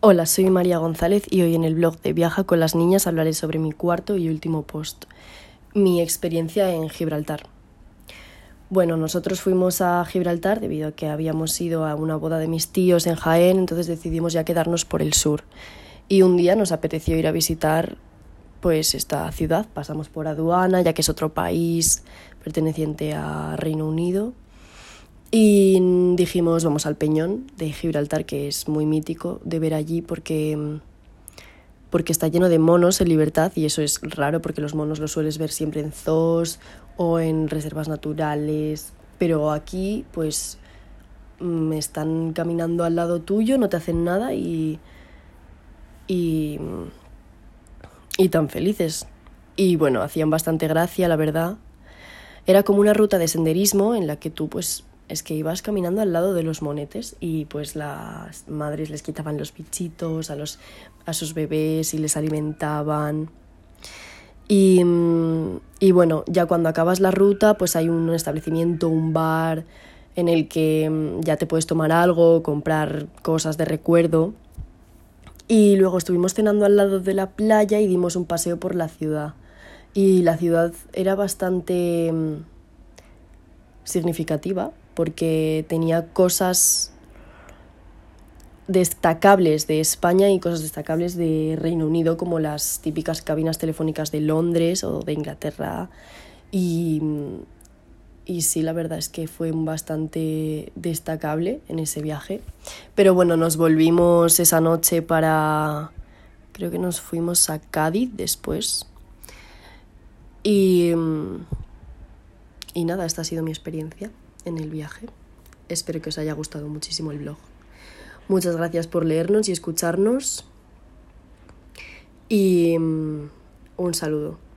Hola, soy María González y hoy en el blog de Viaja con las Niñas hablaré sobre mi cuarto y último post, mi experiencia en Gibraltar. Bueno, nosotros fuimos a Gibraltar debido a que habíamos ido a una boda de mis tíos en Jaén, entonces decidimos ya quedarnos por el sur. Y un día nos apeteció ir a visitar pues esta ciudad, pasamos por aduana, ya que es otro país perteneciente a Reino Unido y dijimos, vamos al Peñón de Gibraltar, que es muy mítico de ver allí porque, porque está lleno de monos en libertad y eso es raro porque los monos los sueles ver siempre en zoos o en reservas naturales. Pero aquí pues están caminando al lado tuyo, no te hacen nada y, y, y tan felices. Y bueno, hacían bastante gracia, la verdad. Era como una ruta de senderismo en la que tú pues es que ibas caminando al lado de los monetes y pues las madres les quitaban los bichitos a, los, a sus bebés y les alimentaban. Y, mm, y bueno, ya cuando acabas la ruta pues hay un establecimiento, un bar en el que mm, ya te puedes tomar algo, comprar cosas de recuerdo. Y luego estuvimos cenando al lado de la playa y dimos un paseo por la ciudad. Y la ciudad era bastante mm, significativa porque tenía cosas destacables de España y cosas destacables de Reino Unido, como las típicas cabinas telefónicas de Londres o de Inglaterra. Y, y sí, la verdad es que fue bastante destacable en ese viaje. Pero bueno, nos volvimos esa noche para... Creo que nos fuimos a Cádiz después. Y, y nada, esta ha sido mi experiencia en el viaje. Espero que os haya gustado muchísimo el blog. Muchas gracias por leernos y escucharnos. Y mm, un saludo.